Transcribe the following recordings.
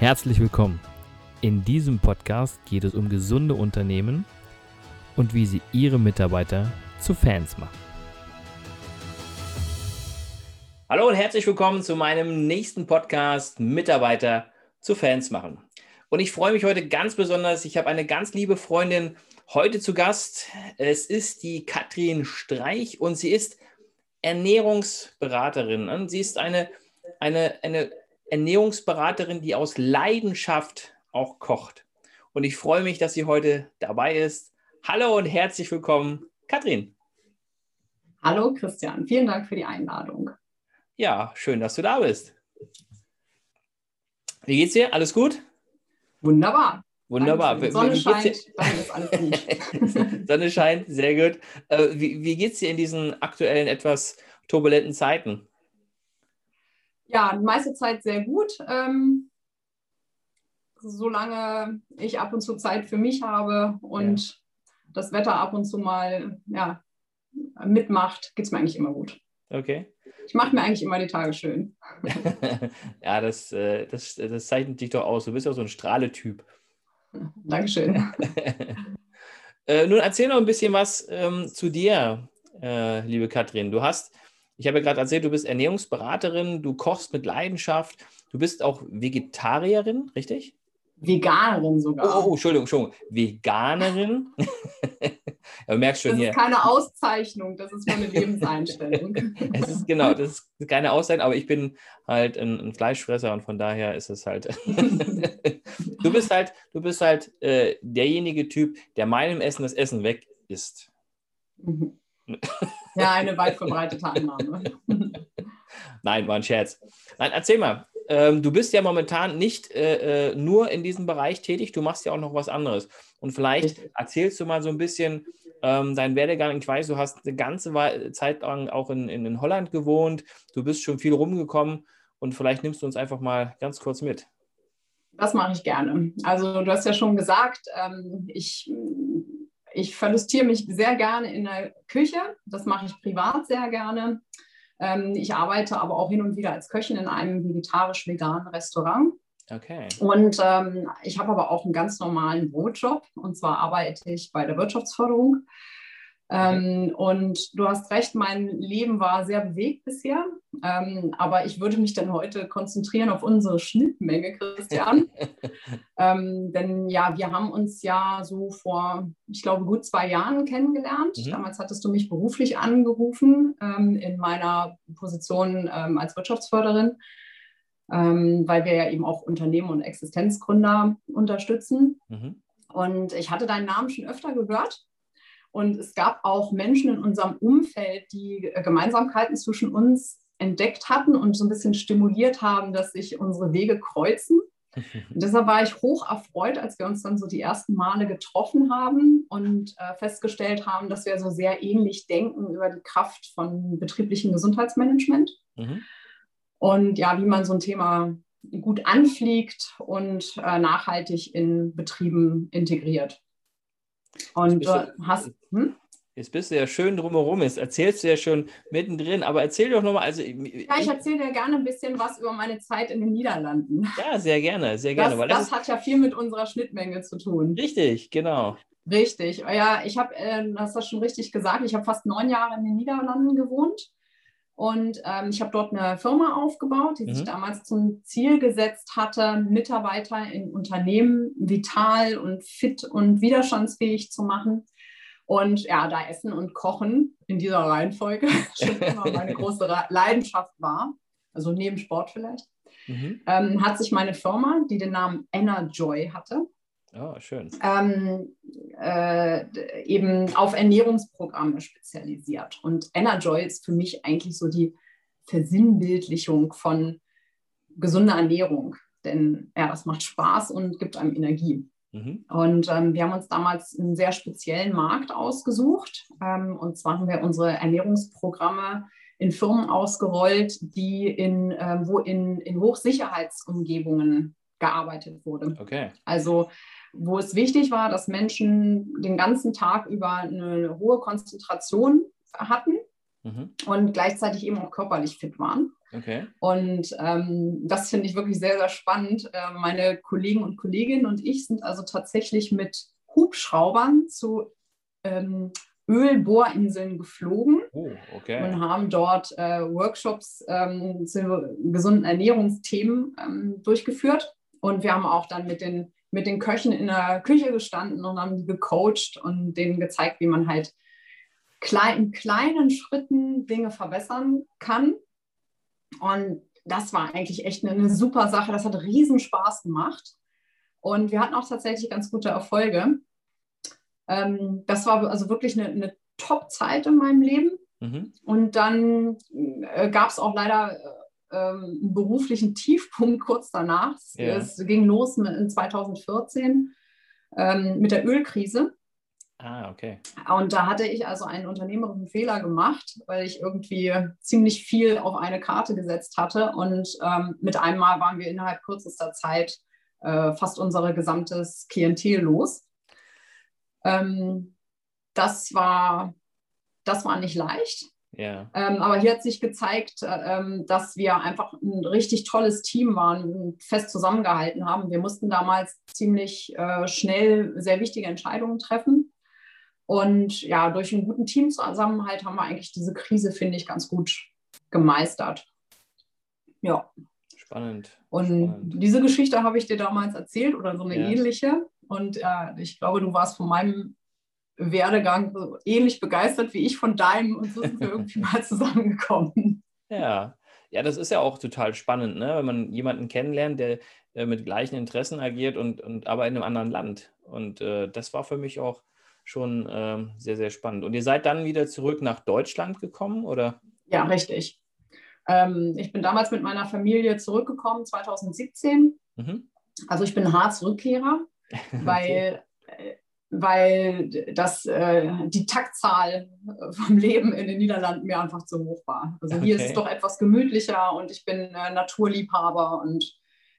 Herzlich willkommen. In diesem Podcast geht es um gesunde Unternehmen und wie sie ihre Mitarbeiter zu Fans machen. Hallo und herzlich willkommen zu meinem nächsten Podcast Mitarbeiter zu Fans machen. Und ich freue mich heute ganz besonders. Ich habe eine ganz liebe Freundin heute zu Gast. Es ist die Katrin Streich und sie ist Ernährungsberaterin. Sie ist eine, eine, eine Ernährungsberaterin, die aus Leidenschaft auch kocht. Und ich freue mich, dass sie heute dabei ist. Hallo und herzlich willkommen, Katrin. Hallo Christian, vielen Dank für die Einladung. Ja, schön, dass du da bist. Wie geht's dir? Alles gut? Wunderbar. Wunderbar. Sonne scheint. Sonne scheint, sehr gut. Äh, wie, wie geht es dir in diesen aktuellen, etwas turbulenten Zeiten? Ja, meiste Zeit sehr gut. Ähm, solange ich ab und zu Zeit für mich habe und ja. das Wetter ab und zu mal ja, mitmacht, geht es mir eigentlich immer gut. Okay. Ich mache mir eigentlich immer die Tage schön. ja, das, äh, das, das zeichnet dich doch aus. Du bist ja so ein Strahletyp. Dankeschön. äh, nun erzähl noch ein bisschen was ähm, zu dir, äh, liebe Katrin. Du hast ich habe ja gerade erzählt, du bist Ernährungsberaterin, du kochst mit Leidenschaft, du bist auch Vegetarierin, richtig? Veganerin sogar. Oh, oh Entschuldigung, Entschuldigung. Veganerin. du merkst schon das hier. Das ist keine Auszeichnung, das ist nur eine Lebenseinstellung. es ist genau, das ist keine Auszeichnung, aber ich bin halt ein, ein Fleischfresser und von daher ist es halt. du bist halt, du bist halt äh, derjenige Typ, der meinem Essen das Essen weg isst. Mhm. Ja, eine weit verbreitete Annahme. Nein, war ein Scherz. Nein, erzähl mal. Ähm, du bist ja momentan nicht äh, äh, nur in diesem Bereich tätig, du machst ja auch noch was anderes. Und vielleicht erzählst du mal so ein bisschen ähm, deinen Werdegang. Ich weiß, du hast eine ganze Zeit lang auch in, in, in Holland gewohnt, du bist schon viel rumgekommen und vielleicht nimmst du uns einfach mal ganz kurz mit. Das mache ich gerne. Also du hast ja schon gesagt, ähm, ich ich verlustiere mich sehr gerne in der Küche. Das mache ich privat sehr gerne. Ähm, ich arbeite aber auch hin und wieder als Köchin in einem vegetarisch-veganen Restaurant. Okay. Und ähm, ich habe aber auch einen ganz normalen Brotjob. Und zwar arbeite ich bei der Wirtschaftsförderung ähm, und du hast recht, mein Leben war sehr bewegt bisher. Ähm, aber ich würde mich dann heute konzentrieren auf unsere Schnittmenge, Christian. ähm, denn ja, wir haben uns ja so vor, ich glaube, gut zwei Jahren kennengelernt. Mhm. Damals hattest du mich beruflich angerufen ähm, in meiner Position ähm, als Wirtschaftsförderin. Ähm, weil wir ja eben auch Unternehmen und Existenzgründer unterstützen. Mhm. Und ich hatte deinen Namen schon öfter gehört und es gab auch Menschen in unserem Umfeld, die äh, Gemeinsamkeiten zwischen uns entdeckt hatten und so ein bisschen stimuliert haben, dass sich unsere Wege kreuzen. Und deshalb war ich hoch erfreut, als wir uns dann so die ersten Male getroffen haben und äh, festgestellt haben, dass wir so sehr ähnlich denken über die Kraft von betrieblichem Gesundheitsmanagement. Mhm. Und ja, wie man so ein Thema gut anfliegt und äh, nachhaltig in Betrieben integriert. Und du hast. Hm? Jetzt bist du ja schön drumherum, jetzt erzählst du ja schon mittendrin, aber erzähl doch nochmal. Also, ja, ich erzähle dir gerne ein bisschen was über meine Zeit in den Niederlanden. Ja, sehr gerne, sehr gerne. Das, das, das hat ja viel mit unserer Schnittmenge zu tun. Richtig, genau. Richtig. Ja, ich habe, äh, hast das schon richtig gesagt, ich habe fast neun Jahre in den Niederlanden gewohnt. Und ähm, ich habe dort eine Firma aufgebaut, die mhm. sich damals zum Ziel gesetzt hatte, Mitarbeiter in Unternehmen vital und fit und widerstandsfähig zu machen. Und ja, da Essen und Kochen in dieser Reihenfolge schon immer meine große Leidenschaft war, also neben Sport vielleicht, mhm. ähm, hat sich meine Firma, die den Namen Enerjoy hatte, Oh, schön. Ähm, äh, eben auf Ernährungsprogramme spezialisiert. Und Enerjoy ist für mich eigentlich so die Versinnbildlichung von gesunder Ernährung. Denn ja, das macht Spaß und gibt einem Energie. Mhm. Und ähm, wir haben uns damals einen sehr speziellen Markt ausgesucht. Ähm, und zwar haben wir unsere Ernährungsprogramme in Firmen ausgerollt, die in, äh, wo in, in Hochsicherheitsumgebungen gearbeitet wurde. Okay. Also wo es wichtig war, dass Menschen den ganzen Tag über eine hohe Konzentration hatten mhm. und gleichzeitig eben auch körperlich fit waren. Okay. Und ähm, das finde ich wirklich sehr, sehr spannend. Äh, meine Kollegen und Kolleginnen und ich sind also tatsächlich mit Hubschraubern zu ähm, Ölbohrinseln geflogen oh, okay. und haben dort äh, Workshops ähm, zu gesunden Ernährungsthemen ähm, durchgeführt. Und wir haben auch dann mit den, mit den Köchen in der Küche gestanden und haben die gecoacht und denen gezeigt, wie man halt klein, in kleinen Schritten Dinge verbessern kann. Und das war eigentlich echt eine, eine super Sache. Das hat riesen Spaß gemacht. Und wir hatten auch tatsächlich ganz gute Erfolge. Ähm, das war also wirklich eine, eine Top-Zeit in meinem Leben. Mhm. Und dann äh, gab es auch leider äh, einen beruflichen Tiefpunkt kurz danach. Ja. Es ging los in 2014 ähm, mit der Ölkrise. Ah, okay. Und da hatte ich also einen unternehmerischen Fehler gemacht, weil ich irgendwie ziemlich viel auf eine Karte gesetzt hatte. Und ähm, mit einmal waren wir innerhalb kürzester Zeit äh, fast unser gesamtes Klientel los. Ähm, das, war, das war nicht leicht. Ähm, aber hier hat sich gezeigt, äh, ähm, dass wir einfach ein richtig tolles Team waren und fest zusammengehalten haben. Wir mussten damals ziemlich äh, schnell sehr wichtige Entscheidungen treffen. Und ja, durch einen guten Teamzusammenhalt haben wir eigentlich diese Krise, finde ich, ganz gut gemeistert. Ja. Spannend. Und Spannend. diese Geschichte habe ich dir damals erzählt oder so eine ja. ähnliche. Und äh, ich glaube, du warst von meinem Werdegang so ähnlich begeistert wie ich von deinem und so sind wir irgendwie mal zusammengekommen. Ja. Ja, das ist ja auch total spannend, ne? wenn man jemanden kennenlernt, der äh, mit gleichen Interessen agiert und, und aber in einem anderen Land. Und äh, das war für mich auch schon äh, sehr, sehr spannend. Und ihr seid dann wieder zurück nach Deutschland gekommen, oder? Ja, richtig. Ähm, ich bin damals mit meiner Familie zurückgekommen, 2017. Mhm. Also ich bin Harz-Rückkehrer weil, okay. Weil das, äh, die Taktzahl vom Leben in den Niederlanden mir einfach zu hoch war. Also hier okay. ist es doch etwas gemütlicher und ich bin äh, Naturliebhaber und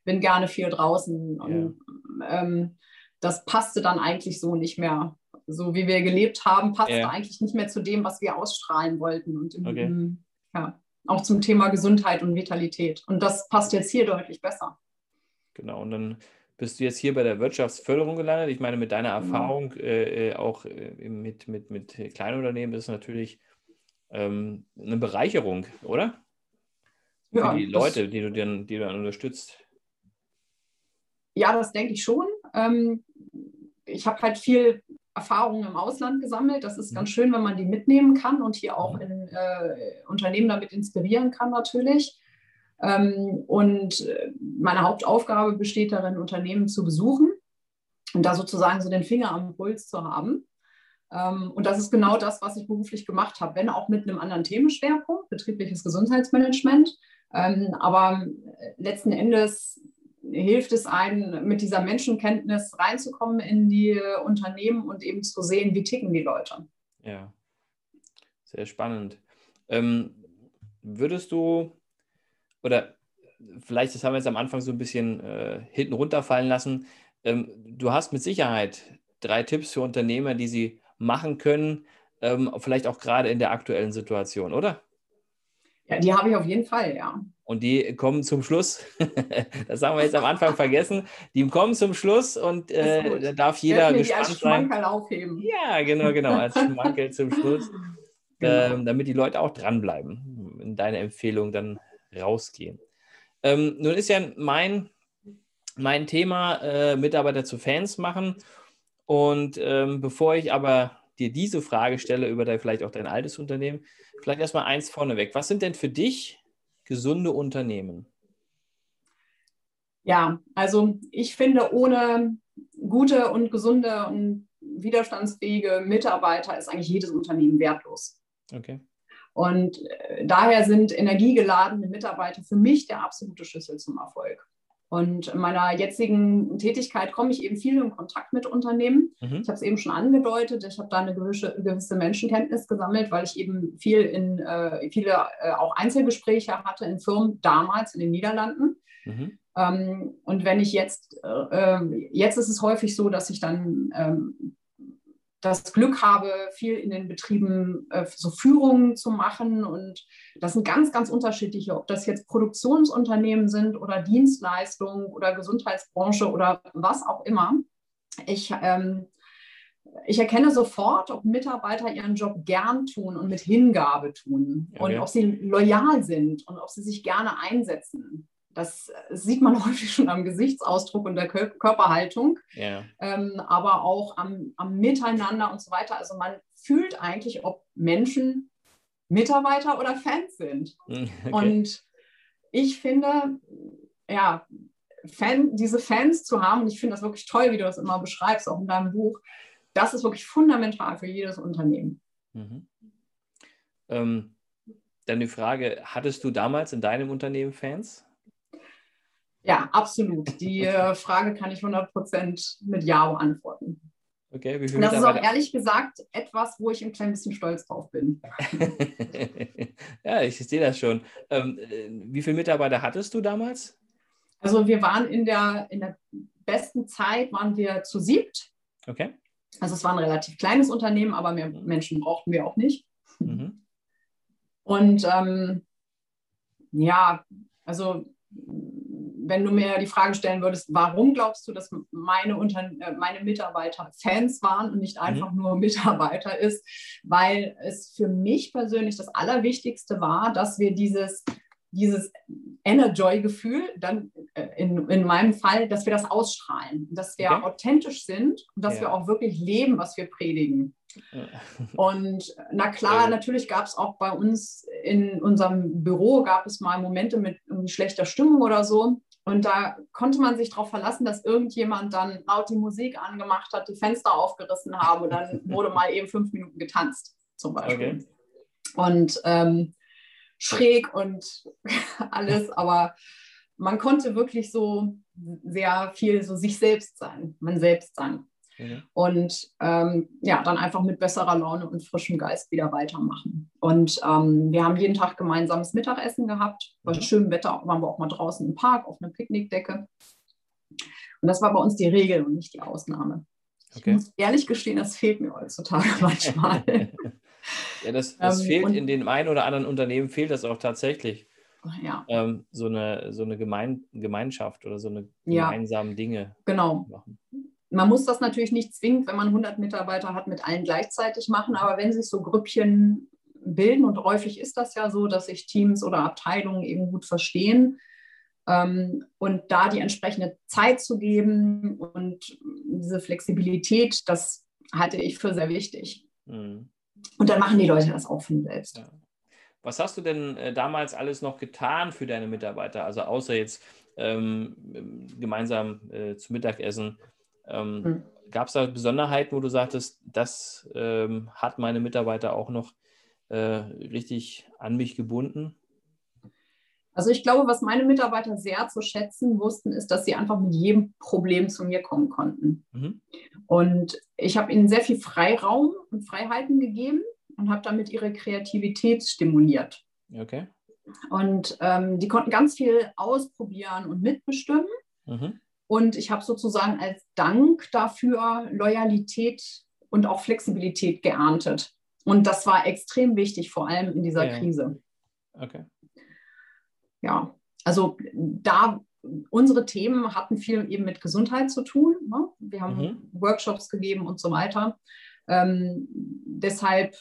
bin gerne viel draußen. Und ja. ähm, das passte dann eigentlich so nicht mehr. So wie wir gelebt haben, passte ja. eigentlich nicht mehr zu dem, was wir ausstrahlen wollten. Und im, okay. im, ja, auch zum Thema Gesundheit und Vitalität. Und das passt jetzt hier deutlich besser. Genau, und dann bist du jetzt hier bei der Wirtschaftsförderung gelandet. Ich meine, mit deiner mhm. Erfahrung äh, äh, auch äh, mit, mit, mit Kleinunternehmen ist es natürlich ähm, eine Bereicherung, oder? Ja, Für die Leute, die du, dann, die du dann unterstützt. Ja, das denke ich schon. Ähm, ich habe halt viel Erfahrung im Ausland gesammelt. Das ist ganz mhm. schön, wenn man die mitnehmen kann und hier auch mhm. in, äh, Unternehmen damit inspirieren kann natürlich. Ähm, und äh, meine Hauptaufgabe besteht darin, Unternehmen zu besuchen und da sozusagen so den Finger am Puls zu haben. Ähm, und das ist genau das, was ich beruflich gemacht habe, wenn auch mit einem anderen Themenschwerpunkt, betriebliches Gesundheitsmanagement. Ähm, aber äh, letzten Endes hilft es einem, mit dieser Menschenkenntnis reinzukommen in die Unternehmen und eben zu sehen, wie ticken die Leute. Ja, sehr spannend. Ähm, würdest du oder vielleicht, das haben wir jetzt am Anfang so ein bisschen äh, hinten runterfallen lassen. Ähm, du hast mit Sicherheit drei Tipps für Unternehmer, die sie machen können, ähm, vielleicht auch gerade in der aktuellen Situation, oder? Ja, die habe ich auf jeden Fall, ja. Und die kommen zum Schluss. das haben wir jetzt am Anfang vergessen. Die kommen zum Schluss und äh, da darf jeder gespannt als sein. aufheben. Ja, genau, genau, als Schmankerl zum Schluss. Genau. Ähm, damit die Leute auch dranbleiben, in deine Empfehlung dann rausgehen. Ähm, nun ist ja mein, mein Thema äh, Mitarbeiter zu Fans machen. Und ähm, bevor ich aber dir diese Frage stelle über dein, vielleicht auch dein altes Unternehmen, vielleicht erstmal eins vorneweg. Was sind denn für dich gesunde Unternehmen? Ja, also ich finde, ohne gute und gesunde und widerstandsfähige Mitarbeiter ist eigentlich jedes Unternehmen wertlos. Okay. Und äh, daher sind energiegeladene Mitarbeiter für mich der absolute Schlüssel zum Erfolg. Und in meiner jetzigen Tätigkeit komme ich eben viel in Kontakt mit Unternehmen. Mhm. Ich habe es eben schon angedeutet, ich habe da eine gewisse, gewisse, Menschenkenntnis gesammelt, weil ich eben viel in äh, viele äh, auch Einzelgespräche hatte in Firmen damals in den Niederlanden. Mhm. Ähm, und wenn ich jetzt, äh, ähm, jetzt ist es häufig so, dass ich dann ähm, das Glück habe, viel in den Betrieben äh, so Führungen zu machen. Und das sind ganz, ganz unterschiedliche, ob das jetzt Produktionsunternehmen sind oder Dienstleistungen oder Gesundheitsbranche oder was auch immer. Ich, ähm, ich erkenne sofort, ob Mitarbeiter ihren Job gern tun und mit Hingabe tun okay. und ob sie loyal sind und ob sie sich gerne einsetzen. Das sieht man häufig schon am Gesichtsausdruck und der Körperhaltung, yeah. ähm, aber auch am, am, Miteinander und so weiter. Also man fühlt eigentlich, ob Menschen Mitarbeiter oder Fans sind. Hm, okay. Und ich finde, ja, Fan, diese Fans zu haben, und ich finde das wirklich toll, wie du das immer beschreibst, auch in deinem Buch, das ist wirklich fundamental für jedes Unternehmen. Mhm. Ähm, dann die Frage, hattest du damals in deinem Unternehmen Fans? Ja, absolut. Die äh, Frage kann ich 100% mit Ja beantworten. Okay, wie viel Und das ist auch ehrlich gesagt etwas, wo ich ein klein bisschen stolz drauf bin. ja, ich sehe das schon. Ähm, äh, wie viele Mitarbeiter hattest du damals? Also wir waren in der, in der besten Zeit waren wir zu siebt. Okay. Also es war ein relativ kleines Unternehmen, aber mehr mhm. Menschen brauchten wir auch nicht. Mhm. Und ähm, ja, also wenn du mir die Frage stellen würdest, warum glaubst du, dass meine, Unter äh, meine Mitarbeiter Fans waren und nicht mhm. einfach mhm. nur Mitarbeiter ist, weil es für mich persönlich das Allerwichtigste war, dass wir dieses dieses Energy-Gefühl, dann äh, in, in meinem Fall, dass wir das ausstrahlen, dass wir okay. authentisch sind und dass ja. wir auch wirklich leben, was wir predigen. Und na klar, natürlich gab es auch bei uns in unserem Büro, gab es mal Momente mit schlechter Stimmung oder so. Und da konnte man sich darauf verlassen, dass irgendjemand dann laut die Musik angemacht hat, die Fenster aufgerissen haben und dann wurde mal eben fünf Minuten getanzt, zum Beispiel. Okay. Und ähm, schräg und alles, aber man konnte wirklich so sehr viel so sich selbst sein, man selbst sein. Mhm. Und ähm, ja, dann einfach mit besserer Laune und frischem Geist wieder weitermachen. Und ähm, wir haben jeden Tag gemeinsames Mittagessen gehabt. Bei mhm. schönem Wetter waren wir auch mal draußen im Park auf einer Picknickdecke. Und das war bei uns die Regel und nicht die Ausnahme. Okay. Ich muss ehrlich gestehen, das fehlt mir heutzutage manchmal. Ja, das, das ähm, fehlt in dem einen oder anderen Unternehmen, fehlt das auch tatsächlich. Ja. Ähm, so eine, so eine Gemein Gemeinschaft oder so eine gemeinsamen ja. Dinge genau. machen. Man muss das natürlich nicht zwingend, wenn man 100 Mitarbeiter hat, mit allen gleichzeitig machen, aber wenn sich so Grüppchen bilden und häufig ist das ja so, dass sich Teams oder Abteilungen eben gut verstehen, ähm, und da die entsprechende Zeit zu geben und diese Flexibilität, das halte ich für sehr wichtig. Mhm. Und dann machen die Leute das auch von selbst. Ja. Was hast du denn äh, damals alles noch getan für deine Mitarbeiter? Also außer jetzt ähm, gemeinsam äh, zu Mittagessen. Ähm, mhm. Gab es da Besonderheiten, wo du sagtest, das ähm, hat meine Mitarbeiter auch noch äh, richtig an mich gebunden? Also ich glaube, was meine Mitarbeiter sehr zu schätzen wussten, ist, dass sie einfach mit jedem Problem zu mir kommen konnten. Mhm. Und ich habe ihnen sehr viel Freiraum und Freiheiten gegeben und habe damit ihre Kreativität stimuliert. Okay. Und ähm, die konnten ganz viel ausprobieren und mitbestimmen. Mhm. Und ich habe sozusagen als Dank dafür Loyalität und auch Flexibilität geerntet. Und das war extrem wichtig, vor allem in dieser ja. Krise. Okay ja, also da unsere Themen hatten viel eben mit Gesundheit zu tun. Ne? Wir haben mhm. Workshops gegeben und so weiter. Ähm, deshalb,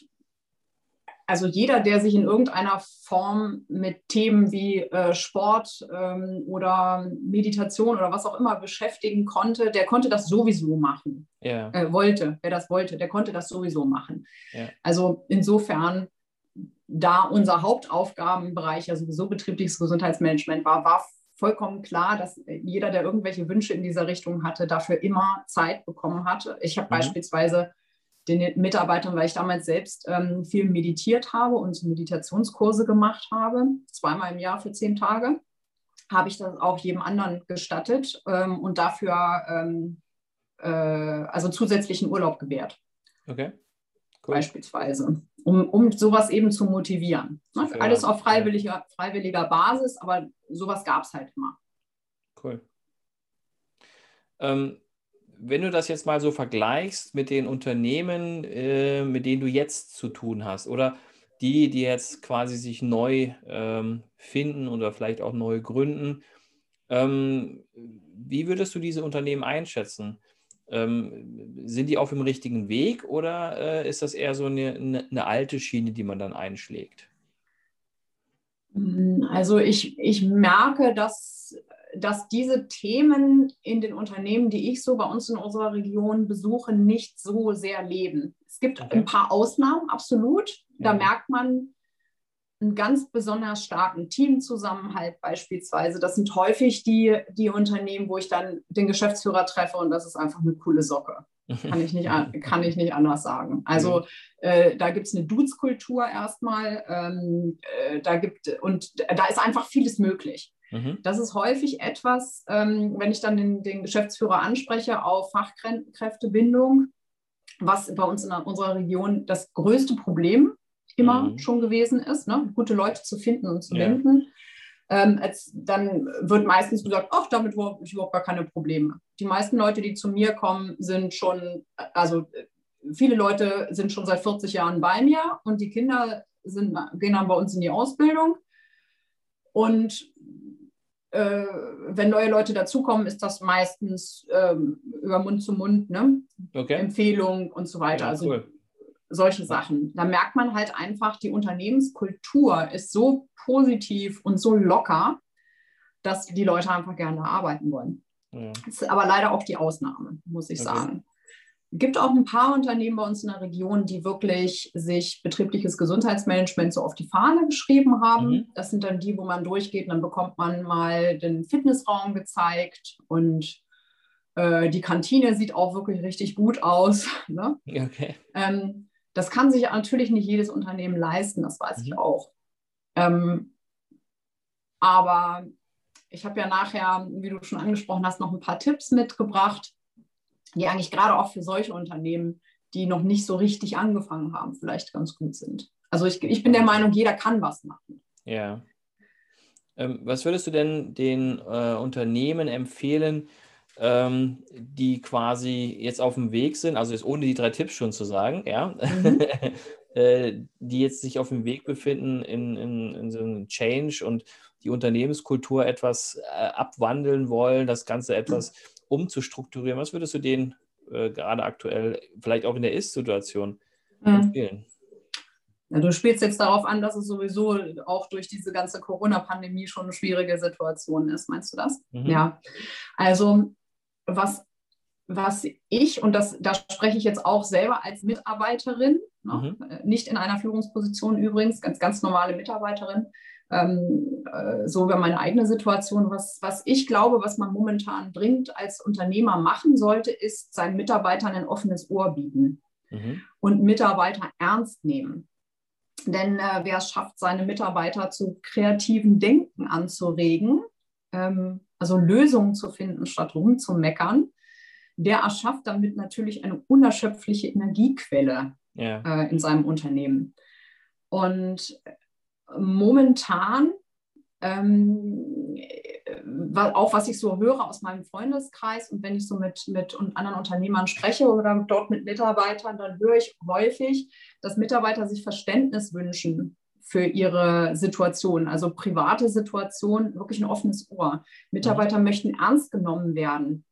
also jeder, der sich in irgendeiner Form mit Themen wie äh, Sport ähm, oder Meditation oder was auch immer beschäftigen konnte, der konnte das sowieso machen. Yeah. Äh, wollte, wer das wollte, der konnte das sowieso machen. Yeah. Also insofern da unser Hauptaufgabenbereich ja sowieso betriebliches Gesundheitsmanagement war, war vollkommen klar, dass jeder, der irgendwelche Wünsche in dieser Richtung hatte, dafür immer Zeit bekommen hatte. Ich habe mhm. beispielsweise den Mitarbeitern, weil ich damals selbst ähm, viel meditiert habe und so Meditationskurse gemacht habe, zweimal im Jahr für zehn Tage, habe ich das auch jedem anderen gestattet ähm, und dafür ähm, äh, also zusätzlichen Urlaub gewährt. Okay. Cool. Beispielsweise um, um sowas eben zu motivieren. Ne? Ja, Alles auf freiwilliger, freiwilliger Basis, aber sowas gab es halt immer. Cool. Ähm, wenn du das jetzt mal so vergleichst mit den Unternehmen, äh, mit denen du jetzt zu tun hast, oder die, die jetzt quasi sich neu ähm, finden oder vielleicht auch neu gründen, ähm, wie würdest du diese Unternehmen einschätzen? Ähm, sind die auf dem richtigen Weg oder äh, ist das eher so eine, eine, eine, alte Schiene, die man dann einschlägt? Also ich, ich merke, dass, dass diese Themen in den Unternehmen, die ich so bei uns in unserer Region besuche, nicht so sehr leben. Es gibt okay. ein paar Ausnahmen, absolut. Da ja. merkt man, einen ganz besonders starken Teamzusammenhalt beispielsweise. Das sind häufig die, die Unternehmen, wo ich dann den Geschäftsführer treffe und das ist einfach eine coole Socke. Kann ich nicht, kann ich nicht anders sagen. Also äh, da gibt es eine Dudes-Kultur erstmal. Ähm, äh, da gibt, und da ist einfach vieles möglich. Mhm. Das ist häufig etwas, ähm, wenn ich dann den, den Geschäftsführer anspreche auf Fachkräftebindung, was bei uns in unserer Region das größte Problem immer mhm. schon gewesen ist, ne? gute Leute zu finden und zu ja. Ähm, als, dann wird meistens gesagt, ach, damit habe ich überhaupt gar keine Probleme. Die meisten Leute, die zu mir kommen, sind schon, also viele Leute sind schon seit 40 Jahren bei mir und die Kinder sind, gehen dann bei uns in die Ausbildung. Und äh, wenn neue Leute dazukommen, ist das meistens ähm, über Mund zu Mund, ne? Okay. Empfehlung und so weiter. Ja, also cool solche Sachen. Da merkt man halt einfach, die Unternehmenskultur ist so positiv und so locker, dass die Leute einfach gerne arbeiten wollen. Ja. Das ist aber leider auch die Ausnahme, muss ich okay. sagen. Es gibt auch ein paar Unternehmen bei uns in der Region, die wirklich sich betriebliches Gesundheitsmanagement so auf die Fahne geschrieben haben. Mhm. Das sind dann die, wo man durchgeht und dann bekommt man mal den Fitnessraum gezeigt und äh, die Kantine sieht auch wirklich richtig gut aus. Ne? Okay. Ähm, das kann sich natürlich nicht jedes Unternehmen leisten, das weiß mhm. ich auch. Ähm, aber ich habe ja nachher, wie du schon angesprochen hast, noch ein paar Tipps mitgebracht, die eigentlich gerade auch für solche Unternehmen, die noch nicht so richtig angefangen haben, vielleicht ganz gut sind. Also ich, ich bin der Meinung, jeder kann was machen. Ja. Ähm, was würdest du denn den äh, Unternehmen empfehlen, ähm, die quasi jetzt auf dem Weg sind, also jetzt ohne die drei Tipps schon zu sagen, ja, mhm. äh, die jetzt sich auf dem Weg befinden in, in, in, so einem Change und die Unternehmenskultur etwas äh, abwandeln wollen, das Ganze etwas umzustrukturieren. Was würdest du denen äh, gerade aktuell, vielleicht auch in der Ist-Situation, mhm. empfehlen? Ja, du spielst jetzt darauf an, dass es sowieso auch durch diese ganze Corona-Pandemie schon eine schwierige Situation ist. Meinst du das? Mhm. Ja. Also was, was ich, und das, da spreche ich jetzt auch selber als Mitarbeiterin, ne, mhm. Äh, nicht in einer Führungsposition übrigens, ganz, ganz normale Mitarbeiterin, ähm, äh, so über meine eigene Situation. Was, was ich glaube, was man momentan dringend als Unternehmer machen sollte, ist seinen Mitarbeitern ein offenes Ohr bieten mhm. und Mitarbeiter ernst nehmen. Denn äh, wer es schafft, seine Mitarbeiter zu kreativen Denken anzuregen, ähm, also Lösungen zu finden, statt rumzumeckern, der erschafft damit natürlich eine unerschöpfliche Energiequelle ja. äh, in seinem Unternehmen. Und momentan, ähm, auch was ich so höre aus meinem Freundeskreis und wenn ich so mit, mit anderen Unternehmern spreche oder dort mit Mitarbeitern, dann höre ich häufig, dass Mitarbeiter sich Verständnis wünschen für ihre Situation, also private Situation, wirklich ein offenes Ohr. Mitarbeiter mhm. möchten ernst genommen werden.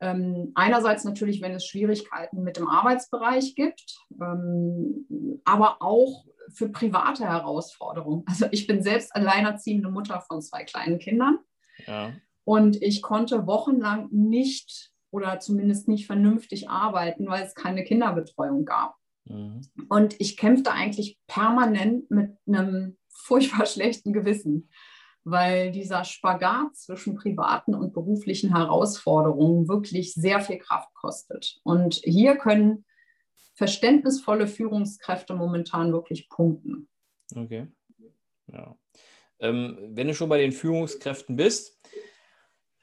Ähm, einerseits natürlich, wenn es Schwierigkeiten mit dem Arbeitsbereich gibt, ähm, aber auch für private Herausforderungen. Also ich bin selbst alleinerziehende Mutter von zwei kleinen Kindern ja. und ich konnte wochenlang nicht oder zumindest nicht vernünftig arbeiten, weil es keine Kinderbetreuung gab. Mhm. Und ich kämpfte eigentlich permanent mit einem furchtbar schlechten Gewissen, weil dieser Spagat zwischen privaten und beruflichen Herausforderungen wirklich sehr viel Kraft kostet. Und hier können verständnisvolle Führungskräfte momentan wirklich punkten. Okay. Ja. Ähm, wenn du schon bei den Führungskräften bist,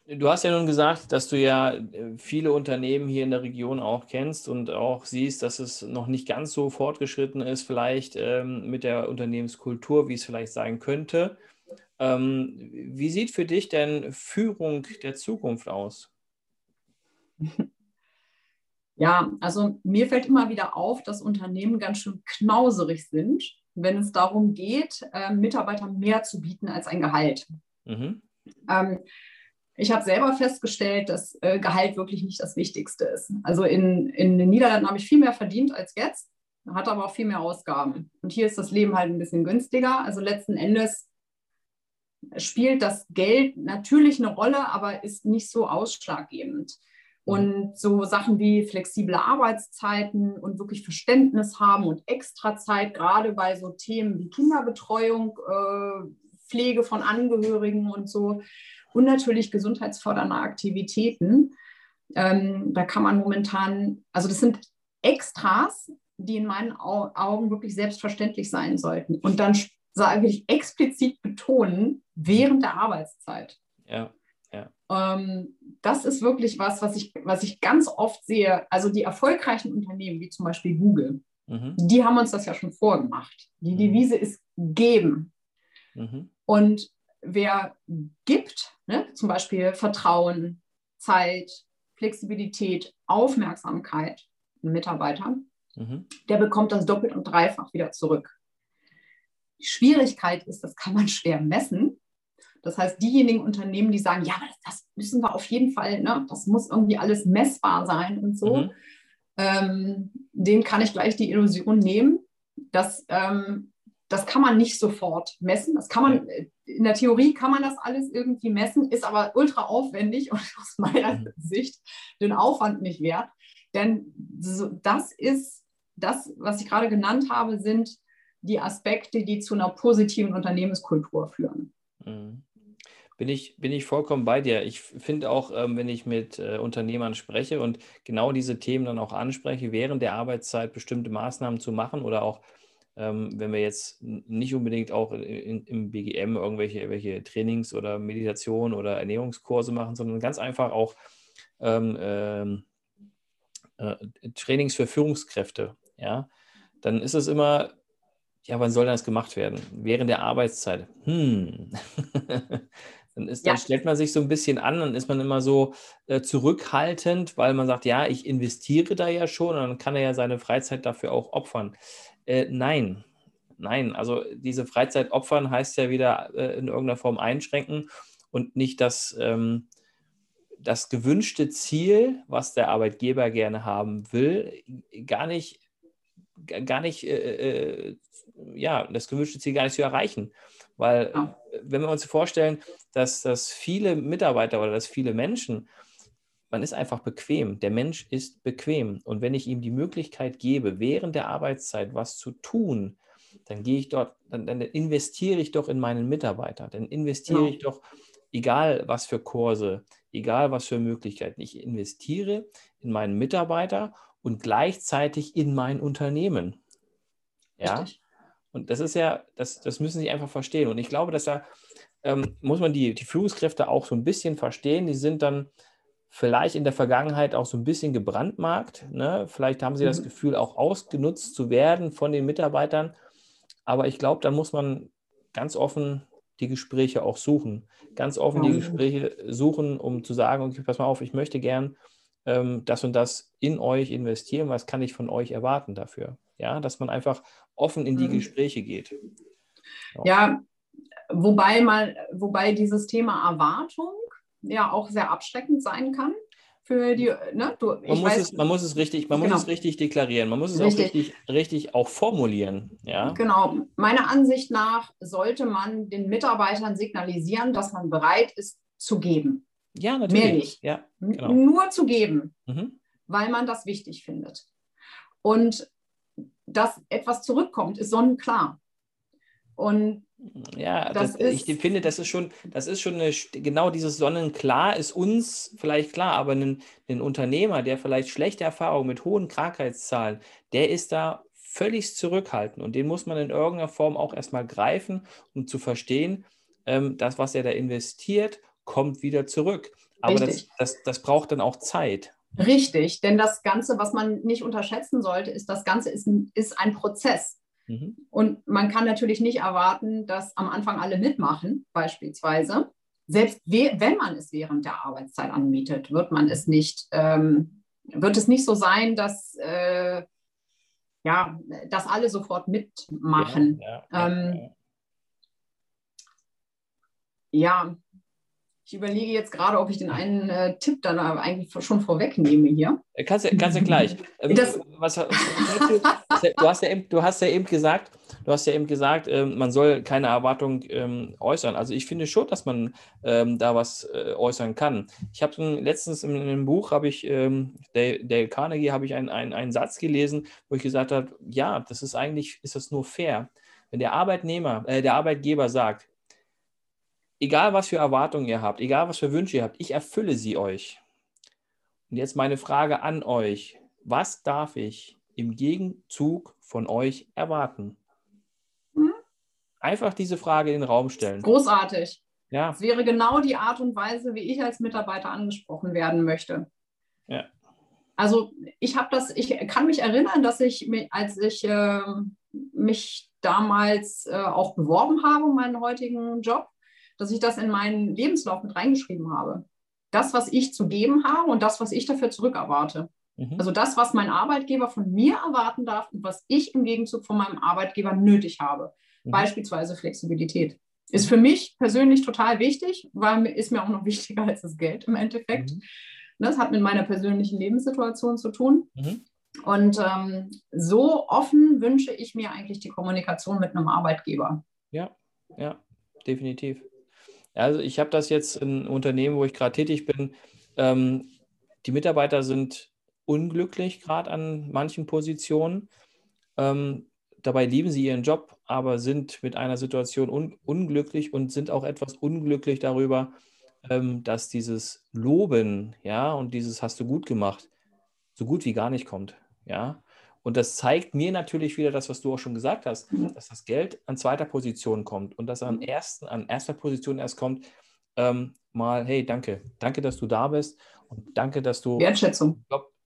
Du hast ja nun gesagt, dass du ja äh, viele Unternehmen hier in der Region auch kennst und auch siehst, dass es noch nicht ganz so fortgeschritten ist, vielleicht ähm, mit der Unternehmenskultur, wie es vielleicht sein könnte. Ähm, wie sieht für dich denn Führung der Zukunft aus? Ja, also mir fällt immer wieder auf, dass Unternehmen ganz schön knauserig sind, wenn es darum geht, äh, Mitarbeitern mehr zu bieten als ein Gehalt. Mhm. Ähm, ich habe selber festgestellt, dass äh, Gehalt wirklich nicht das Wichtigste ist. Also in, in den Niederlanden habe ich viel mehr verdient als jetzt, hatte aber auch viel mehr Ausgaben. Und hier ist das Leben halt ein bisschen günstiger. Also letzten Endes spielt das Geld natürlich eine Rolle, aber ist nicht so ausschlaggebend. Und so Sachen wie flexible Arbeitszeiten und wirklich Verständnis haben und Extrazeit, gerade bei so Themen wie Kinderbetreuung, äh, Pflege von Angehörigen und so, und natürlich gesundheitsfördernde Aktivitäten. Ähm, da kann man momentan, also das sind Extras, die in meinen Augen wirklich selbstverständlich sein sollten. Und dann sage ich explizit betonen, während der Arbeitszeit. Ja, das ist wirklich was, was ich, was ich ganz oft sehe. Also die erfolgreichen Unternehmen, wie zum Beispiel Google, mhm. die haben uns das ja schon vorgemacht. Die mhm. Devise ist geben. Mhm. Und wer gibt, ne, zum Beispiel Vertrauen, Zeit, Flexibilität, Aufmerksamkeit, Mitarbeitern, mhm. der bekommt das doppelt und dreifach wieder zurück. Die Schwierigkeit ist, das kann man schwer messen. Das heißt, diejenigen Unternehmen, die sagen, ja, das, müssen wir auf jeden Fall, ne, das muss irgendwie alles messbar sein und so, mhm. ähm, denen kann ich gleich die Illusion nehmen, dass ähm, das kann man nicht sofort messen. Das kann man, in der Theorie kann man das alles irgendwie messen, ist aber ultra aufwendig und aus meiner mhm. Sicht den Aufwand nicht wert. Denn so, das ist, das, was ich gerade genannt habe, sind die Aspekte, die zu einer positiven Unternehmenskultur führen. Mhm. Bin ich, bin ich vollkommen bei dir. Ich finde auch, ähm, wenn ich mit äh, Unternehmern spreche und genau diese Themen dann auch anspreche, während der Arbeitszeit bestimmte Maßnahmen zu machen oder auch ähm, wenn wir jetzt nicht unbedingt auch in, im BGM irgendwelche, irgendwelche Trainings oder Meditation oder Ernährungskurse machen, sondern ganz einfach auch ähm, ähm, äh, Trainings für Führungskräfte, ja, dann ist es immer, ja, wann soll das gemacht werden? Während der Arbeitszeit. Hm. dann, ist, ja. dann stellt man sich so ein bisschen an, dann ist man immer so äh, zurückhaltend, weil man sagt, ja, ich investiere da ja schon und dann kann er ja seine Freizeit dafür auch opfern. Äh, nein, nein. Also diese Freizeit opfern heißt ja wieder äh, in irgendeiner Form einschränken und nicht das, ähm, das gewünschte Ziel, was der Arbeitgeber gerne haben will, gar nicht, gar nicht, äh, äh, ja, das gewünschte Ziel gar nicht zu erreichen. Weil ja. wenn wir uns vorstellen, dass, dass viele Mitarbeiter oder dass viele Menschen man ist einfach bequem. Der Mensch ist bequem. Und wenn ich ihm die Möglichkeit gebe, während der Arbeitszeit was zu tun, dann gehe ich dort, dann, dann investiere ich doch in meinen Mitarbeiter. Dann investiere ja. ich doch, egal was für Kurse, egal was für Möglichkeiten. Ich investiere in meinen Mitarbeiter und gleichzeitig in mein Unternehmen. Ja. Richtig. Und das ist ja, das, das müssen Sie einfach verstehen. Und ich glaube, dass da ähm, muss man die, die Führungskräfte auch so ein bisschen verstehen. Die sind dann vielleicht in der Vergangenheit auch so ein bisschen gebrandmarkt. Ne? Vielleicht haben sie das mhm. Gefühl, auch ausgenutzt zu werden von den Mitarbeitern. Aber ich glaube, da muss man ganz offen die Gespräche auch suchen. Ganz offen die Gespräche suchen, um zu sagen, okay, pass mal auf, ich möchte gern ähm, das und das in euch investieren. Was kann ich von euch erwarten dafür? Ja, dass man einfach offen in die mhm. Gespräche geht. Ja, ja wobei mal, wobei dieses Thema Erwartung ja auch sehr abschreckend sein kann. Für die, ne? du, man, muss weiß, es, man muss es richtig, man genau. muss es richtig deklarieren, man muss es richtig. auch richtig, richtig auch formulieren. Ja? Genau. Meiner Ansicht nach sollte man den Mitarbeitern signalisieren, dass man bereit ist zu geben. Ja, natürlich. Mehr nicht. Ja, genau. Nur zu geben, mhm. weil man das wichtig findet. Und dass etwas zurückkommt, ist sonnenklar. Und ja, das das, ich finde, das ist schon, das ist schon eine, genau dieses Sonnenklar ist uns vielleicht klar, aber ein, ein Unternehmer, der vielleicht schlechte Erfahrungen mit hohen Krankheitszahlen, der ist da völlig zurückhaltend und den muss man in irgendeiner Form auch erstmal greifen, um zu verstehen, ähm, das, was er da investiert, kommt wieder zurück. Aber das, das, das braucht dann auch Zeit. Richtig, denn das Ganze, was man nicht unterschätzen sollte, ist, das Ganze ist, ist ein Prozess. Mhm. Und man kann natürlich nicht erwarten, dass am Anfang alle mitmachen, beispielsweise. Selbst wenn man es während der Arbeitszeit anbietet, wird man es nicht, ähm, wird es nicht so sein, dass, äh, ja, dass alle sofort mitmachen. Ja, ja, ähm, ja, ich überlege jetzt gerade, ob ich den einen äh, Tipp dann eigentlich schon vorwegnehme hier. Äh, kannst du kannst ja gleich. Ähm, das, was, du, hast ja eben, du hast ja eben gesagt, du hast ja eben gesagt, ähm, man soll keine Erwartung ähm, äußern. Also ich finde schon, dass man ähm, da was äh, äußern kann. Ich habe letztens in, in, einem Buch, habe ich, Dale, Dale, Carnegie, habe ich einen, einen, einen Satz gelesen, wo ich gesagt habe, ja, das ist eigentlich, ist das nur fair. Wenn der Arbeitnehmer, äh, der Arbeitgeber sagt, egal was für Erwartungen ihr habt, egal was für Wünsche ihr habt, ich erfülle sie euch. Und jetzt meine Frage an euch. Was darf ich im Gegenzug von euch erwarten? Hm? Einfach diese Frage in den Raum stellen. Großartig. Ja. Es wäre genau die Art und Weise, wie ich als Mitarbeiter angesprochen werden möchte. Ja. Also ich habe das, ich kann mich erinnern, dass ich, als ich äh, mich damals äh, auch beworben habe meinen heutigen Job, dass ich das in meinen Lebenslauf mit reingeschrieben habe. Das, was ich zu geben habe und das, was ich dafür zurückerwarte. Mhm. Also das, was mein Arbeitgeber von mir erwarten darf und was ich im Gegenzug von meinem Arbeitgeber nötig habe. Mhm. Beispielsweise Flexibilität. Ist für mich persönlich total wichtig, weil ist mir auch noch wichtiger als das Geld im Endeffekt. Mhm. Das hat mit meiner persönlichen Lebenssituation zu tun. Mhm. Und ähm, so offen wünsche ich mir eigentlich die Kommunikation mit einem Arbeitgeber. Ja, ja, definitiv. Also ich habe das jetzt in Unternehmen, wo ich gerade tätig bin. Ähm, die Mitarbeiter sind unglücklich gerade an manchen Positionen. Ähm, dabei lieben sie ihren Job, aber sind mit einer Situation un unglücklich und sind auch etwas unglücklich darüber, ähm, dass dieses Loben, ja, und dieses hast du gut gemacht, so gut wie gar nicht kommt, ja. Und das zeigt mir natürlich wieder das, was du auch schon gesagt hast, mhm. dass das Geld an zweiter Position kommt und dass an, mhm. ersten, an erster Position erst kommt, ähm, mal, hey, danke, danke, dass du da bist und danke, dass du Wertschätzung.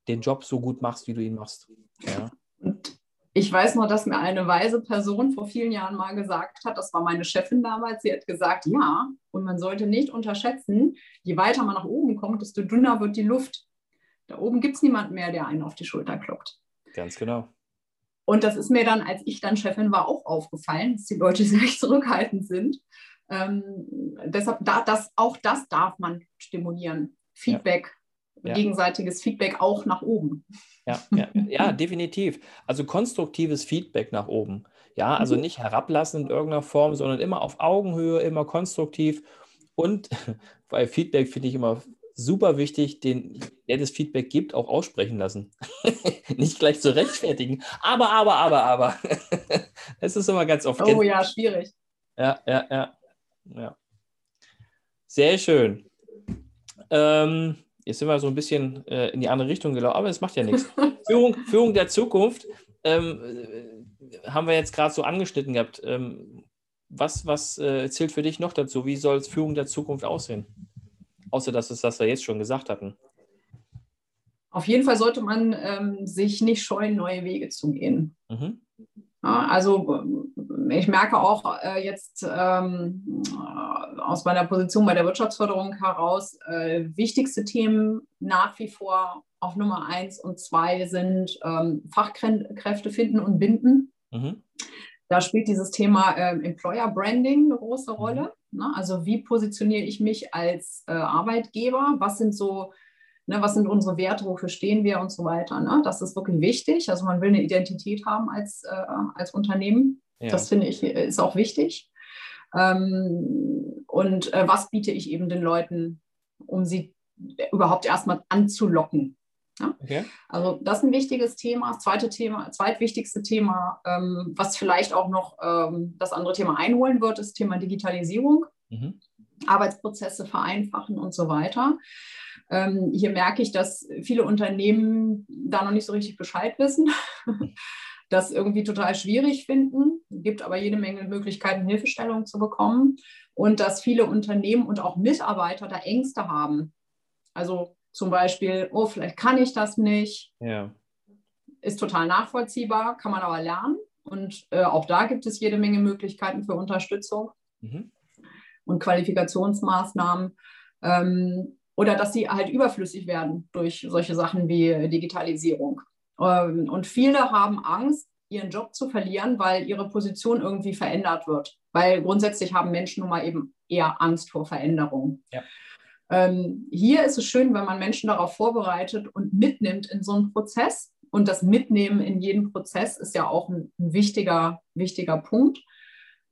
Den, Job, so gut machst, wie du ihn machst. Ja. Und ich weiß noch, dass mir eine weise Person vor vielen Jahren mal gesagt hat, das war meine Chefin damals, sie hat gesagt, ja, und man sollte nicht unterschätzen, je weiter man nach oben kommt, desto dünner wird die Luft. Da oben gibt es niemanden mehr, der einen auf die Schulter kloppt. Ganz genau. Und das ist mir dann, als ich dann Chefin war, auch aufgefallen, dass die Leute sehr zurückhaltend sind. Ähm, deshalb, da, das, auch das darf man stimulieren. Feedback, ja. gegenseitiges Feedback auch nach oben. Ja, ja, ja, definitiv. Also konstruktives Feedback nach oben. Ja, also mhm. nicht herablassen in irgendeiner Form, sondern immer auf Augenhöhe, immer konstruktiv. Und bei Feedback finde ich immer super wichtig, den, der das Feedback gibt, auch aussprechen lassen. Nicht gleich zu rechtfertigen. Aber, aber, aber, aber. das ist immer ganz oft. Oh ja, schwierig. Ja, ja, ja. ja. Sehr schön. Ähm, jetzt sind wir so ein bisschen äh, in die andere Richtung gelaufen, aber es macht ja nichts. Führung, Führung der Zukunft ähm, äh, haben wir jetzt gerade so angeschnitten gehabt. Ähm, was was äh, zählt für dich noch dazu? Wie soll Führung der Zukunft aussehen? Außer dass es das wir jetzt schon gesagt hatten. Auf jeden Fall sollte man ähm, sich nicht scheuen, neue Wege zu gehen. Mhm. Ja, also ich merke auch äh, jetzt ähm, aus meiner Position bei der Wirtschaftsförderung heraus, äh, wichtigste Themen nach wie vor auf Nummer eins und zwei sind ähm, Fachkräfte finden und binden. Mhm. Da spielt dieses Thema äh, Employer Branding eine große Rolle. Ne? Also wie positioniere ich mich als äh, Arbeitgeber? Was sind so, ne, was sind unsere Werte, wofür stehen wir und so weiter? Ne? Das ist wirklich wichtig. Also man will eine Identität haben als, äh, als Unternehmen. Ja. Das finde ich ist auch wichtig. Ähm, und äh, was biete ich eben den Leuten, um sie überhaupt erstmal anzulocken? Ja? Okay. Also das ist ein wichtiges Thema. Das zweite Thema, zweitwichtigste Thema, ähm, was vielleicht auch noch ähm, das andere Thema einholen wird, ist Thema Digitalisierung. Mhm. Arbeitsprozesse vereinfachen und so weiter. Ähm, hier merke ich, dass viele Unternehmen da noch nicht so richtig Bescheid wissen, das irgendwie total schwierig finden, gibt aber jede Menge Möglichkeiten, Hilfestellung zu bekommen und dass viele Unternehmen und auch Mitarbeiter da Ängste haben. Also zum Beispiel, oh, vielleicht kann ich das nicht. Ja. Ist total nachvollziehbar, kann man aber lernen. Und äh, auch da gibt es jede Menge Möglichkeiten für Unterstützung mhm. und Qualifikationsmaßnahmen. Ähm, oder dass sie halt überflüssig werden durch solche Sachen wie Digitalisierung. Ähm, und viele haben Angst, ihren Job zu verlieren, weil ihre Position irgendwie verändert wird. Weil grundsätzlich haben Menschen nun mal eben eher Angst vor Veränderung. Ja. Ähm, hier ist es schön, wenn man Menschen darauf vorbereitet und mitnimmt in so einen Prozess. Und das Mitnehmen in jedem Prozess ist ja auch ein, ein wichtiger, wichtiger Punkt,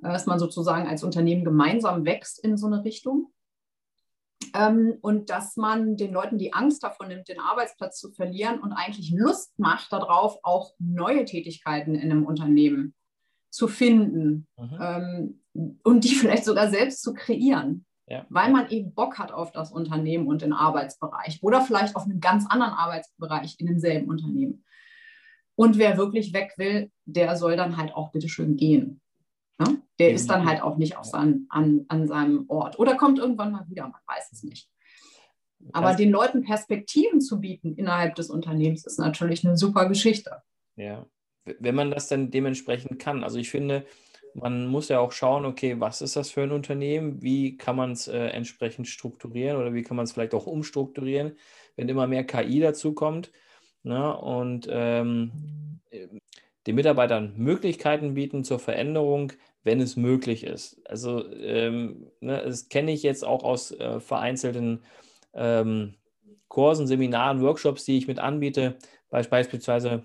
äh, dass man sozusagen als Unternehmen gemeinsam wächst in so eine Richtung. Ähm, und dass man den Leuten die Angst davon nimmt, den Arbeitsplatz zu verlieren und eigentlich Lust macht darauf, auch neue Tätigkeiten in einem Unternehmen zu finden mhm. ähm, und die vielleicht sogar selbst zu kreieren. Ja. Weil man eben Bock hat auf das Unternehmen und den Arbeitsbereich oder vielleicht auf einen ganz anderen Arbeitsbereich in demselben Unternehmen. Und wer wirklich weg will, der soll dann halt auch bitteschön gehen. Ne? Der ist dann halt auch nicht auf sein, an, an seinem Ort oder kommt irgendwann mal wieder, man weiß es nicht. Aber den Leuten Perspektiven zu bieten innerhalb des Unternehmens ist natürlich eine super Geschichte. Ja, wenn man das dann dementsprechend kann. Also ich finde, man muss ja auch schauen, okay, was ist das für ein Unternehmen? Wie kann man es äh, entsprechend strukturieren oder wie kann man es vielleicht auch umstrukturieren, wenn immer mehr KI dazu kommt? Ne? Und ähm, den Mitarbeitern Möglichkeiten bieten zur Veränderung, wenn es möglich ist. Also ähm, ne, das kenne ich jetzt auch aus äh, vereinzelten ähm, Kursen, Seminaren, Workshops, die ich mit anbiete, beispielsweise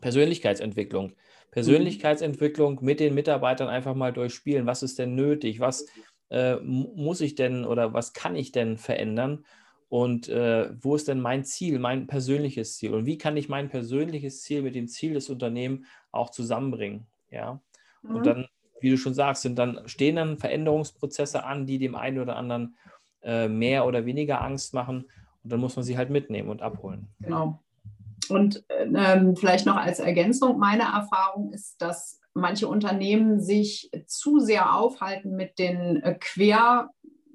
Persönlichkeitsentwicklung. Persönlichkeitsentwicklung mit den Mitarbeitern einfach mal durchspielen. Was ist denn nötig? Was äh, muss ich denn oder was kann ich denn verändern? Und äh, wo ist denn mein Ziel, mein persönliches Ziel? Und wie kann ich mein persönliches Ziel mit dem Ziel des Unternehmens auch zusammenbringen? Ja. Mhm. Und dann wie du schon sagst, sind dann, stehen dann Veränderungsprozesse an, die dem einen oder anderen äh, mehr oder weniger Angst machen. Und dann muss man sie halt mitnehmen und abholen. Genau. Und ähm, vielleicht noch als Ergänzung, meine Erfahrung ist, dass manche Unternehmen sich zu sehr aufhalten mit den äh, quer,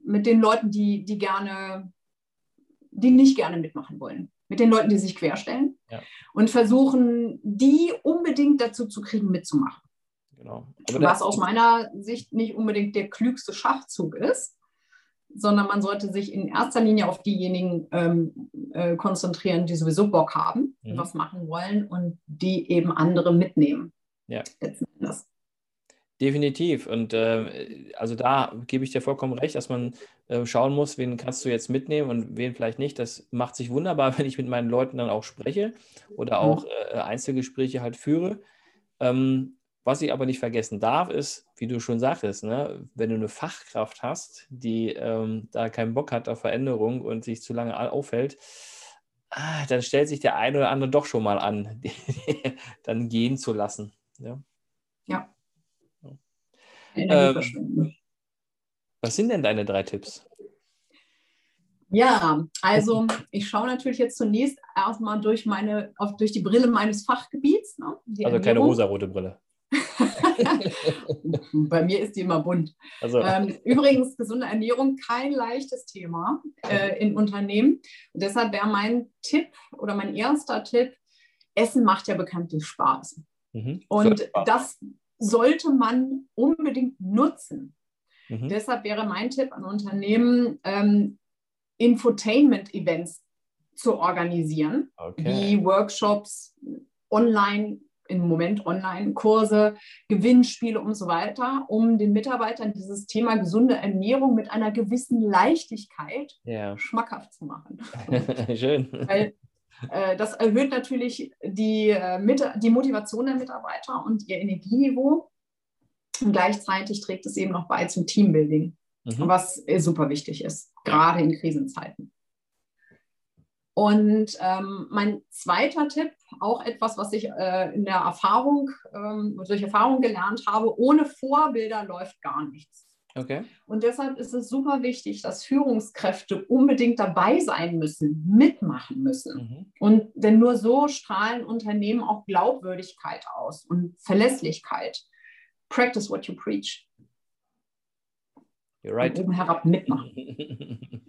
mit den Leuten, die, die gerne, die nicht gerne mitmachen wollen. Mit den Leuten, die sich querstellen ja. und versuchen, die unbedingt dazu zu kriegen, mitzumachen. Genau. Was aus meiner Sicht nicht unbedingt der klügste Schachzug ist, sondern man sollte sich in erster Linie auf diejenigen ähm, äh, konzentrieren, die sowieso Bock haben, mhm. was machen wollen und die eben andere mitnehmen. Ja. Definitiv. Und äh, also da gebe ich dir vollkommen recht, dass man äh, schauen muss, wen kannst du jetzt mitnehmen und wen vielleicht nicht. Das macht sich wunderbar, wenn ich mit meinen Leuten dann auch spreche oder mhm. auch äh, Einzelgespräche halt führe. Ähm, was ich aber nicht vergessen darf, ist, wie du schon sagtest, ne, wenn du eine Fachkraft hast, die ähm, da keinen Bock hat auf Veränderung und sich zu lange aufhält, ah, dann stellt sich der eine oder andere doch schon mal an, dann gehen zu lassen. Ja. ja. Ähm, was sind denn deine drei Tipps? Ja, also ich schaue natürlich jetzt zunächst erstmal durch meine, auf, durch die Brille meines Fachgebiets. Ne, also Ernährung. keine rosarote Brille. Bei mir ist die immer bunt. Also. Ähm, übrigens, gesunde Ernährung kein leichtes Thema äh, in Unternehmen. Und deshalb wäre mein Tipp oder mein erster Tipp, Essen macht ja bekanntlich Spaß. Mhm. Und das sollte man unbedingt nutzen. Mhm. Deshalb wäre mein Tipp an Unternehmen, ähm, Infotainment-Events zu organisieren, okay. wie Workshops, online im Moment Online-Kurse, Gewinnspiele und so weiter, um den Mitarbeitern dieses Thema gesunde Ernährung mit einer gewissen Leichtigkeit yeah. schmackhaft zu machen. Schön. Weil äh, das erhöht natürlich die, äh, die Motivation der Mitarbeiter und ihr Energieniveau. Und gleichzeitig trägt es eben noch bei zum Teambuilding, mhm. was äh, super wichtig ist, gerade in Krisenzeiten. Und ähm, mein zweiter Tipp, auch etwas, was ich äh, in der Erfahrung, ähm, durch Erfahrung gelernt habe, ohne Vorbilder läuft gar nichts. Okay. Und deshalb ist es super wichtig, dass Führungskräfte unbedingt dabei sein müssen, mitmachen müssen. Mhm. Und denn nur so strahlen Unternehmen auch Glaubwürdigkeit aus und Verlässlichkeit. Practice what you preach. You're right. Und oben herab mitmachen.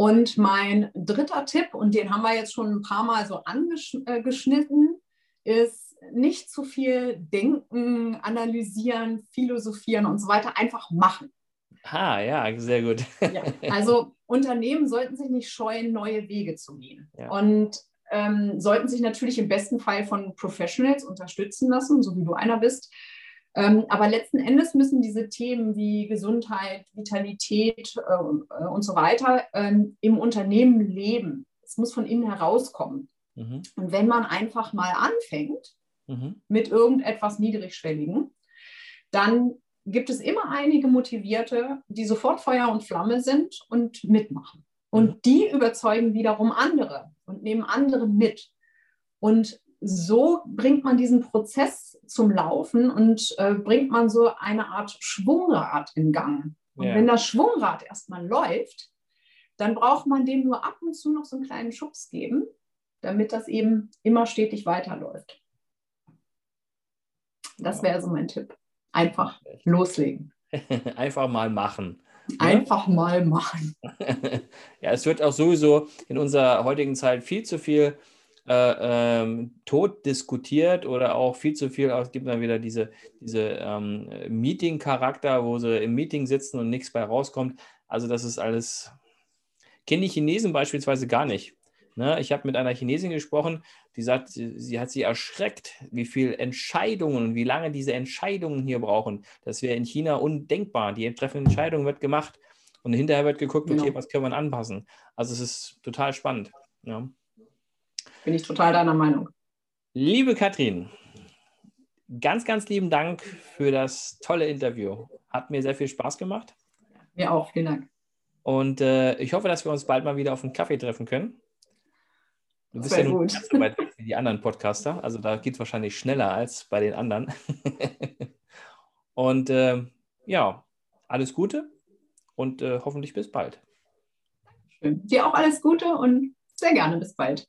Und mein dritter Tipp, und den haben wir jetzt schon ein paar Mal so angeschnitten, äh, ist nicht zu viel denken, analysieren, philosophieren und so weiter, einfach machen. Ah, ja, sehr gut. Ja, also Unternehmen sollten sich nicht scheuen, neue Wege zu gehen. Ja. Und ähm, sollten sich natürlich im besten Fall von Professionals unterstützen lassen, so wie du einer bist. Ähm, aber letzten Endes müssen diese Themen wie Gesundheit, Vitalität äh, und so weiter ähm, im Unternehmen leben. Es muss von innen herauskommen. Mhm. Und wenn man einfach mal anfängt mhm. mit irgendetwas Niedrigschwelligen, dann gibt es immer einige Motivierte, die sofort Feuer und Flamme sind und mitmachen. Und mhm. die überzeugen wiederum andere und nehmen andere mit. Und so bringt man diesen Prozess zum Laufen und äh, bringt man so eine Art Schwungrad in Gang. Und yeah. wenn das Schwungrad erstmal läuft, dann braucht man dem nur ab und zu noch so einen kleinen Schubs geben, damit das eben immer stetig weiterläuft. Das wäre so mein Tipp. Einfach loslegen. Einfach mal machen. Ne? Einfach ja? mal machen. ja, es wird auch sowieso in unserer heutigen Zeit viel zu viel äh, ähm, tot diskutiert oder auch viel zu viel, es gibt dann wieder diese, diese ähm, Meeting-Charakter, wo sie im Meeting sitzen und nichts bei rauskommt. Also das ist alles, kenne die Chinesen beispielsweise gar nicht. Ne? Ich habe mit einer Chinesin gesprochen, die sagt, sie, sie, hat sie erschreckt, wie viele Entscheidungen und wie lange diese Entscheidungen hier brauchen. Das wäre in China undenkbar. Die treffende Entscheidung wird gemacht und hinterher wird geguckt, okay, genau. was können wir anpassen. Also es ist total spannend. Ja. Bin ich total deiner Meinung. Liebe Katrin, ganz, ganz lieben Dank für das tolle Interview. Hat mir sehr viel Spaß gemacht. Mir auch, vielen Dank. Und äh, ich hoffe, dass wir uns bald mal wieder auf einen Kaffee treffen können. Du bist Sehr ja nun gut. ganz so weit weg wie die anderen Podcaster, also da geht es wahrscheinlich schneller als bei den anderen. und äh, ja, alles Gute und äh, hoffentlich bis bald. Schön. Dir auch alles Gute und sehr gerne bis bald.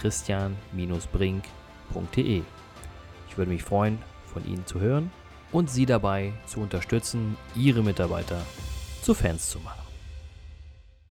info@christian-brink.de. Ich würde mich freuen, von Ihnen zu hören und Sie dabei zu unterstützen, Ihre Mitarbeiter zu Fans zu machen.